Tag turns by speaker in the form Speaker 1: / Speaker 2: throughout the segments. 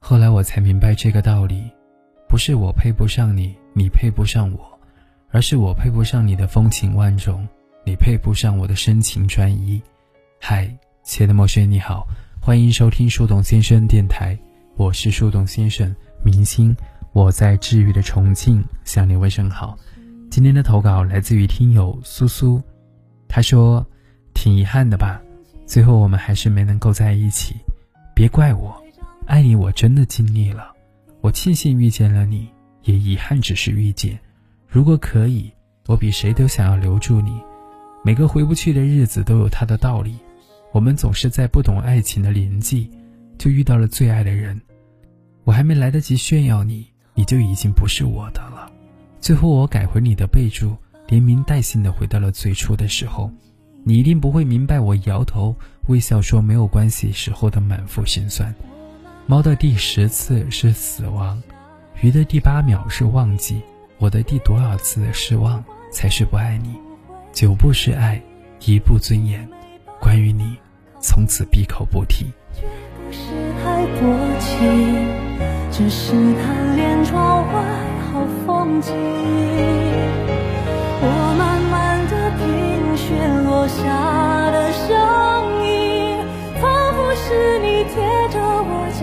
Speaker 1: 后来我才明白这个道理，不是我配不上你，你配不上我，而是我配不上你的风情万种，你配不上我的深情专一。嗨，亲爱的陌生人，你好，欢迎收听树洞先生电台，我是树洞先生明星，我在治愈的重庆向你问声好。今天的投稿来自于听友苏苏，他说：“挺遗憾的吧，最后我们还是没能够在一起，别怪我，爱你我真的尽力了，我庆幸遇见了你，也遗憾只是遇见。如果可以，我比谁都想要留住你。每个回不去的日子都有它的道理，我们总是在不懂爱情的年纪，就遇到了最爱的人，我还没来得及炫耀你，你就已经不是我的了。”最后，我改回你的备注，连名带姓的回到了最初的时候。你一定不会明白我摇头微笑说没有关系时候的满腹心酸。猫的第十次是死亡，鱼的第八秒是忘记，我的第多少次的失望才是不爱你？九步是爱，一步尊严。关于你，从此闭口不提。
Speaker 2: 只是贪恋窗外。好风景，我慢慢的品雪落下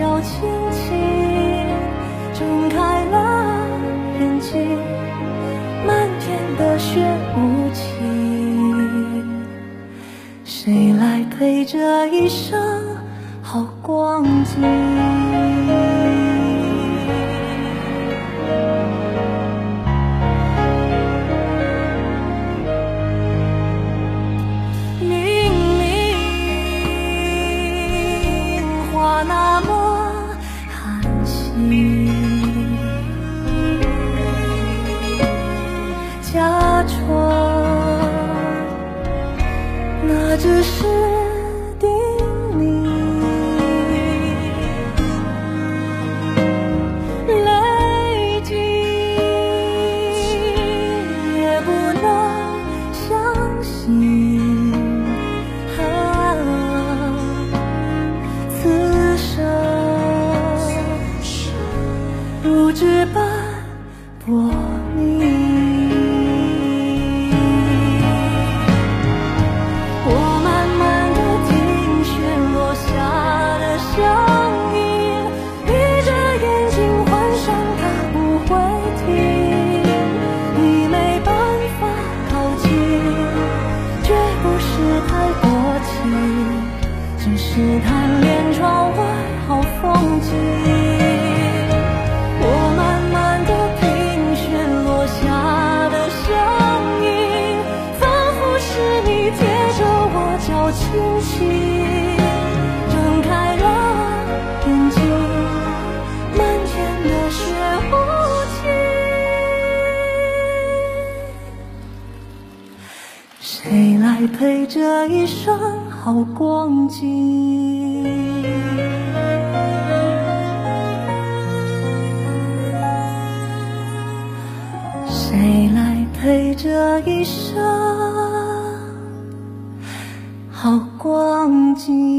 Speaker 2: 我脚轻轻睁开了眼睛，漫天的雪无情，谁来陪这一生好光景？假装。那只是贪恋窗外好风景，我慢慢的品雪落下的声音，仿佛是你贴着我叫轻轻睁开了眼睛，漫天的雪无情，谁来陪这一生？好光景，谁来陪这一生好光景？